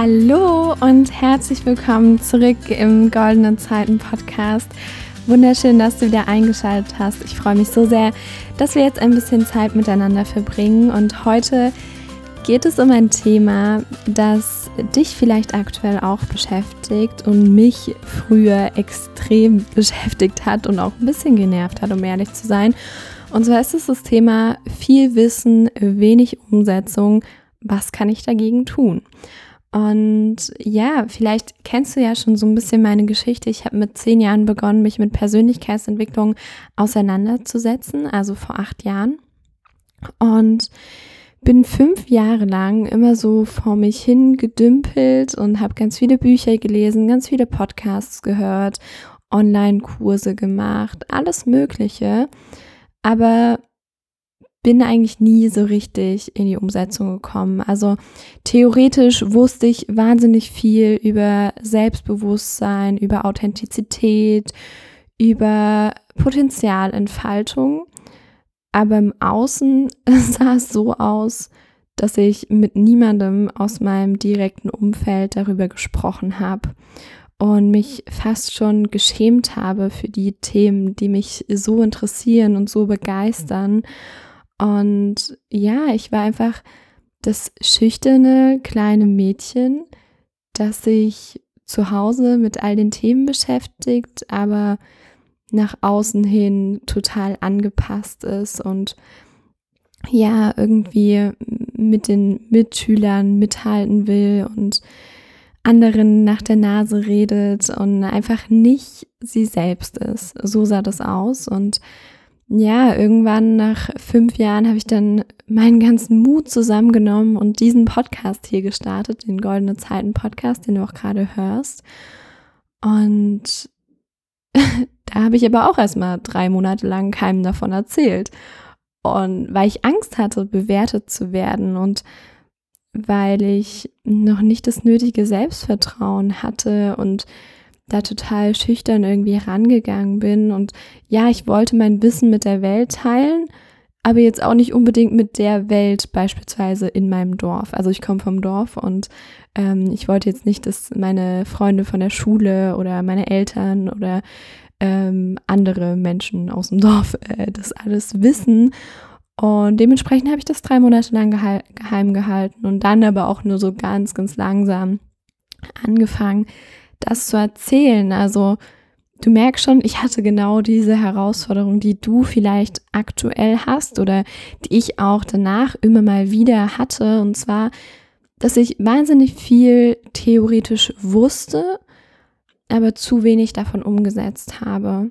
Hallo und herzlich willkommen zurück im Goldenen Zeiten Podcast. Wunderschön, dass du wieder eingeschaltet hast. Ich freue mich so sehr, dass wir jetzt ein bisschen Zeit miteinander verbringen. Und heute geht es um ein Thema, das dich vielleicht aktuell auch beschäftigt und mich früher extrem beschäftigt hat und auch ein bisschen genervt hat, um ehrlich zu sein. Und zwar ist es das Thema viel Wissen, wenig Umsetzung. Was kann ich dagegen tun? Und ja, vielleicht kennst du ja schon so ein bisschen meine Geschichte. Ich habe mit zehn Jahren begonnen, mich mit Persönlichkeitsentwicklung auseinanderzusetzen, also vor acht Jahren. Und bin fünf Jahre lang immer so vor mich hin gedümpelt und habe ganz viele Bücher gelesen, ganz viele Podcasts gehört, Online-Kurse gemacht, alles Mögliche. Aber bin eigentlich nie so richtig in die Umsetzung gekommen. Also theoretisch wusste ich wahnsinnig viel über Selbstbewusstsein, über Authentizität, über Potenzialentfaltung. Aber im Außen sah es so aus, dass ich mit niemandem aus meinem direkten Umfeld darüber gesprochen habe und mich fast schon geschämt habe für die Themen, die mich so interessieren und so begeistern. Und ja, ich war einfach das schüchterne kleine Mädchen, das sich zu Hause mit all den Themen beschäftigt, aber nach außen hin total angepasst ist und ja, irgendwie mit den Mitschülern mithalten will und anderen nach der Nase redet und einfach nicht sie selbst ist. So sah das aus und ja, irgendwann nach fünf Jahren habe ich dann meinen ganzen Mut zusammengenommen und diesen Podcast hier gestartet, den Goldene Zeiten Podcast, den du auch gerade hörst. Und da habe ich aber auch erstmal drei Monate lang keinem davon erzählt. Und weil ich Angst hatte, bewertet zu werden und weil ich noch nicht das nötige Selbstvertrauen hatte und da total schüchtern irgendwie rangegangen bin. Und ja, ich wollte mein Wissen mit der Welt teilen, aber jetzt auch nicht unbedingt mit der Welt beispielsweise in meinem Dorf. Also ich komme vom Dorf und ähm, ich wollte jetzt nicht, dass meine Freunde von der Schule oder meine Eltern oder ähm, andere Menschen aus dem Dorf äh, das alles wissen. Und dementsprechend habe ich das drei Monate lang geheim gehalten und dann aber auch nur so ganz, ganz langsam angefangen, das zu erzählen. Also du merkst schon, ich hatte genau diese Herausforderung, die du vielleicht aktuell hast oder die ich auch danach immer mal wieder hatte. Und zwar, dass ich wahnsinnig viel theoretisch wusste, aber zu wenig davon umgesetzt habe.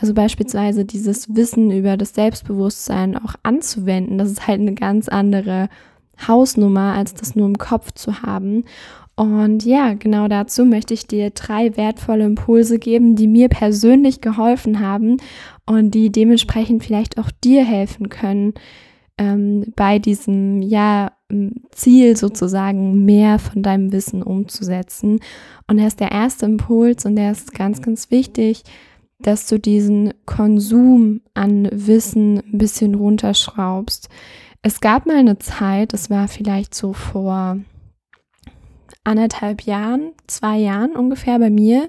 Also beispielsweise dieses Wissen über das Selbstbewusstsein auch anzuwenden, das ist halt eine ganz andere Hausnummer, als das nur im Kopf zu haben. Und ja, genau dazu möchte ich dir drei wertvolle Impulse geben, die mir persönlich geholfen haben und die dementsprechend vielleicht auch dir helfen können, ähm, bei diesem ja, Ziel sozusagen mehr von deinem Wissen umzusetzen. Und er ist der erste Impuls und der ist ganz, ganz wichtig, dass du diesen Konsum an Wissen ein bisschen runterschraubst. Es gab mal eine Zeit, das war vielleicht so vor anderthalb Jahren, zwei Jahren ungefähr bei mir,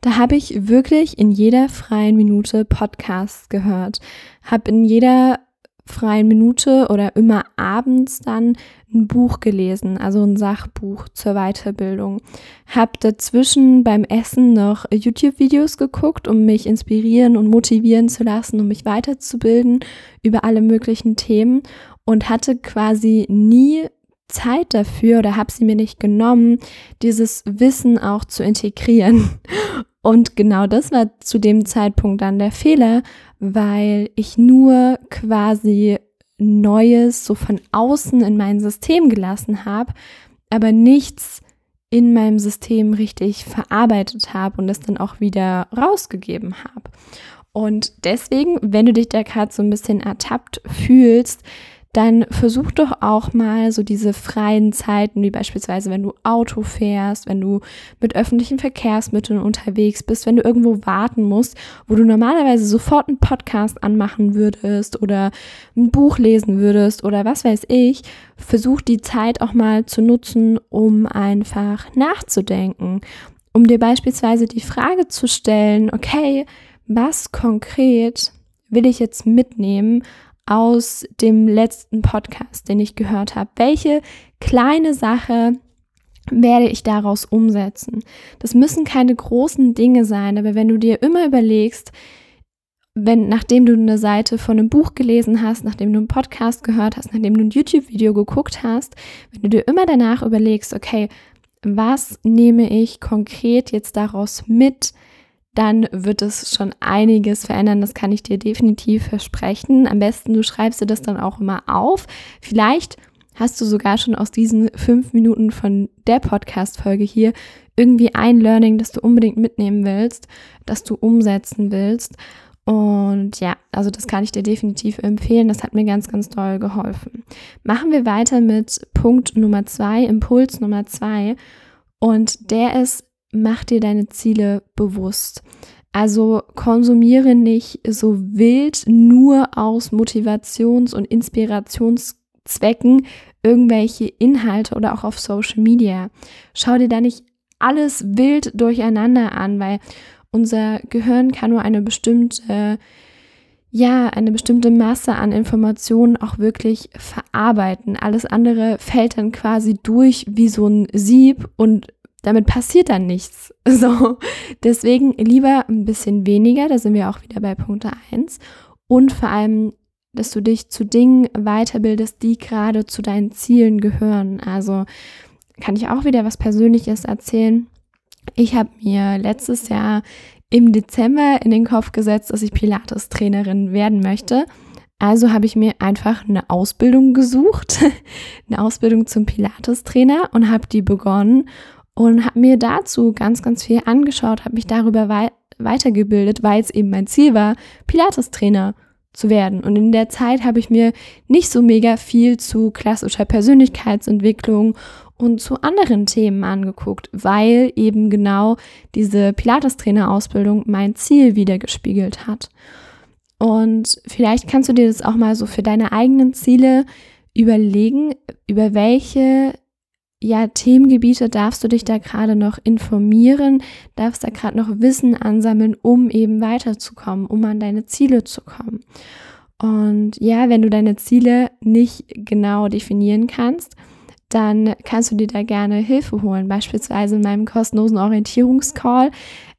da habe ich wirklich in jeder freien Minute Podcasts gehört, habe in jeder freien Minute oder immer abends dann ein Buch gelesen, also ein Sachbuch zur Weiterbildung. Hab dazwischen beim Essen noch YouTube-Videos geguckt, um mich inspirieren und motivieren zu lassen, um mich weiterzubilden über alle möglichen Themen und hatte quasi nie Zeit dafür oder habe sie mir nicht genommen, dieses Wissen auch zu integrieren. Und genau das war zu dem Zeitpunkt dann der Fehler, weil ich nur quasi Neues so von außen in mein System gelassen habe, aber nichts in meinem System richtig verarbeitet habe und es dann auch wieder rausgegeben habe. Und deswegen, wenn du dich da gerade so ein bisschen ertappt fühlst, dann versuch doch auch mal so diese freien Zeiten, wie beispielsweise wenn du Auto fährst, wenn du mit öffentlichen Verkehrsmitteln unterwegs bist, wenn du irgendwo warten musst, wo du normalerweise sofort einen Podcast anmachen würdest oder ein Buch lesen würdest oder was weiß ich, versuch die Zeit auch mal zu nutzen, um einfach nachzudenken, um dir beispielsweise die Frage zu stellen, okay, was konkret will ich jetzt mitnehmen aus dem letzten Podcast, den ich gehört habe? Welche kleine Sache werde ich daraus umsetzen? Das müssen keine großen Dinge sein, aber wenn du dir immer überlegst, wenn nachdem du eine Seite von einem Buch gelesen hast, nachdem du einen Podcast gehört hast, nachdem du ein YouTube-Video geguckt hast, wenn du dir immer danach überlegst, okay, was nehme ich konkret jetzt daraus mit? Dann wird es schon einiges verändern. Das kann ich dir definitiv versprechen. Am besten, du schreibst dir das dann auch immer auf. Vielleicht hast du sogar schon aus diesen fünf Minuten von der Podcast-Folge hier irgendwie ein Learning, das du unbedingt mitnehmen willst, das du umsetzen willst. Und ja, also das kann ich dir definitiv empfehlen. Das hat mir ganz, ganz toll geholfen. Machen wir weiter mit Punkt Nummer zwei, Impuls Nummer zwei. Und der ist, mach dir deine Ziele bewusst. Also konsumiere nicht so wild nur aus Motivations- und Inspirationszwecken irgendwelche Inhalte oder auch auf Social Media. Schau dir da nicht alles wild durcheinander an, weil unser Gehirn kann nur eine bestimmte ja, eine bestimmte Masse an Informationen auch wirklich verarbeiten. Alles andere fällt dann quasi durch wie so ein Sieb und damit passiert dann nichts. So, deswegen lieber ein bisschen weniger, da sind wir auch wieder bei Punkt 1 und vor allem, dass du dich zu Dingen weiterbildest, die gerade zu deinen Zielen gehören. Also kann ich auch wieder was Persönliches erzählen. Ich habe mir letztes Jahr im Dezember in den Kopf gesetzt, dass ich Pilates-Trainerin werden möchte. Also habe ich mir einfach eine Ausbildung gesucht, eine Ausbildung zum Pilates-Trainer und habe die begonnen und habe mir dazu ganz, ganz viel angeschaut, habe mich darüber wei weitergebildet, weil es eben mein Ziel war, Pilates-Trainer zu werden. Und in der Zeit habe ich mir nicht so mega viel zu klassischer Persönlichkeitsentwicklung und zu anderen Themen angeguckt, weil eben genau diese Pilates-Trainer-Ausbildung mein Ziel wiedergespiegelt hat. Und vielleicht kannst du dir das auch mal so für deine eigenen Ziele überlegen, über welche ja, Themengebiete darfst du dich da gerade noch informieren, darfst da gerade noch Wissen ansammeln, um eben weiterzukommen, um an deine Ziele zu kommen. Und ja, wenn du deine Ziele nicht genau definieren kannst, dann kannst du dir da gerne Hilfe holen. Beispielsweise in meinem kostenlosen Orientierungscall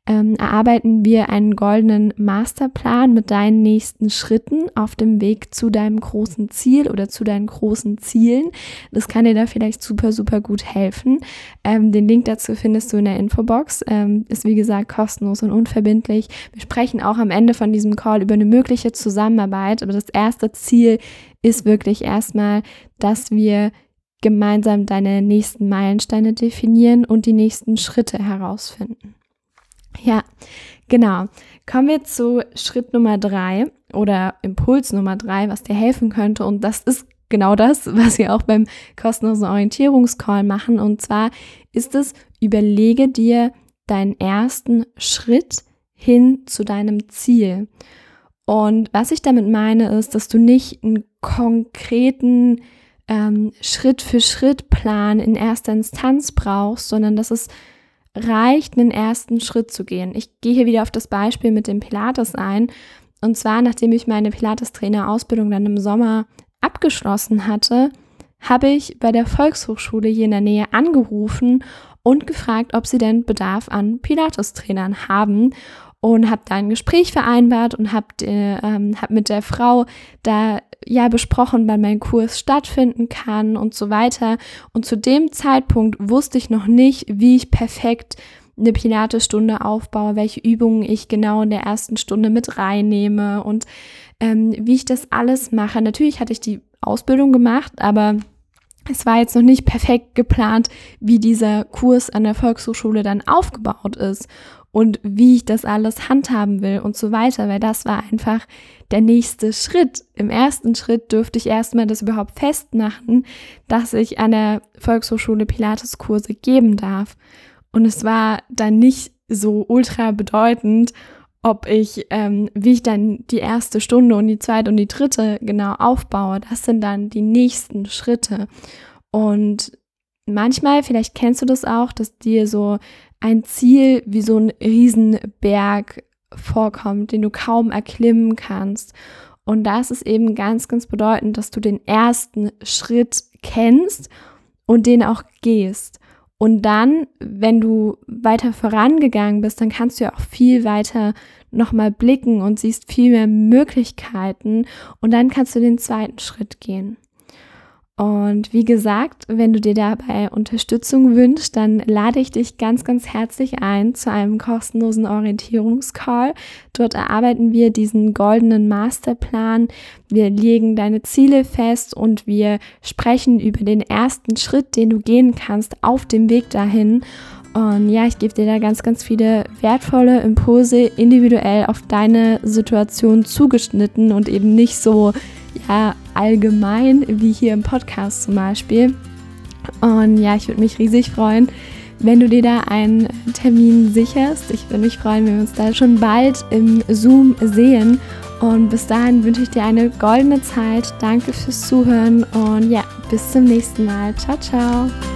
ähm, erarbeiten wir einen goldenen Masterplan mit deinen nächsten Schritten auf dem Weg zu deinem großen Ziel oder zu deinen großen Zielen. Das kann dir da vielleicht super, super gut helfen. Ähm, den Link dazu findest du in der Infobox. Ähm, ist wie gesagt kostenlos und unverbindlich. Wir sprechen auch am Ende von diesem Call über eine mögliche Zusammenarbeit. Aber das erste Ziel ist wirklich erstmal, dass wir gemeinsam deine nächsten Meilensteine definieren und die nächsten Schritte herausfinden. Ja, genau. Kommen wir zu Schritt Nummer drei oder Impuls Nummer drei, was dir helfen könnte. Und das ist genau das, was wir auch beim kostenlosen Orientierungscall machen. Und zwar ist es, überlege dir deinen ersten Schritt hin zu deinem Ziel. Und was ich damit meine, ist, dass du nicht einen konkreten ähm, Schritt für Schritt Plan in erster Instanz brauchst, sondern dass es reicht, einen ersten Schritt zu gehen. Ich gehe hier wieder auf das Beispiel mit dem Pilates ein. Und zwar, nachdem ich meine Pilates-Trainer-Ausbildung dann im Sommer abgeschlossen hatte, habe ich bei der Volkshochschule hier in der Nähe angerufen und gefragt, ob sie denn Bedarf an Pilates-Trainern haben und habe da ein Gespräch vereinbart und habe äh, ähm, hab mit der Frau da ja besprochen, wann mein Kurs stattfinden kann und so weiter. Und zu dem Zeitpunkt wusste ich noch nicht, wie ich perfekt eine Pilates-Stunde aufbaue, welche Übungen ich genau in der ersten Stunde mit reinnehme und ähm, wie ich das alles mache. Natürlich hatte ich die Ausbildung gemacht, aber es war jetzt noch nicht perfekt geplant, wie dieser Kurs an der Volkshochschule dann aufgebaut ist und wie ich das alles handhaben will und so weiter, weil das war einfach der nächste Schritt. Im ersten Schritt dürfte ich erstmal das überhaupt festmachen, dass ich an der Volkshochschule Pilateskurse geben darf. Und es war dann nicht so ultra bedeutend, ob ich, ähm, wie ich dann die erste Stunde und die zweite und die dritte genau aufbaue. Das sind dann die nächsten Schritte. Und manchmal, vielleicht kennst du das auch, dass dir so ein Ziel wie so ein Riesenberg vorkommt, den du kaum erklimmen kannst. Und das ist eben ganz, ganz bedeutend, dass du den ersten Schritt kennst und den auch gehst. Und dann, wenn du weiter vorangegangen bist, dann kannst du ja auch viel weiter nochmal blicken und siehst viel mehr Möglichkeiten und dann kannst du den zweiten Schritt gehen. Und wie gesagt, wenn du dir dabei Unterstützung wünschst, dann lade ich dich ganz, ganz herzlich ein zu einem kostenlosen Orientierungscall. Dort erarbeiten wir diesen goldenen Masterplan. Wir legen deine Ziele fest und wir sprechen über den ersten Schritt, den du gehen kannst auf dem Weg dahin. Und ja, ich gebe dir da ganz, ganz viele wertvolle Impulse individuell auf deine Situation zugeschnitten und eben nicht so ja, allgemein, wie hier im Podcast zum Beispiel. Und ja, ich würde mich riesig freuen, wenn du dir da einen Termin sicherst. Ich würde mich freuen, wenn wir uns da schon bald im Zoom sehen. Und bis dahin wünsche ich dir eine goldene Zeit. Danke fürs Zuhören und ja, bis zum nächsten Mal. Ciao, ciao.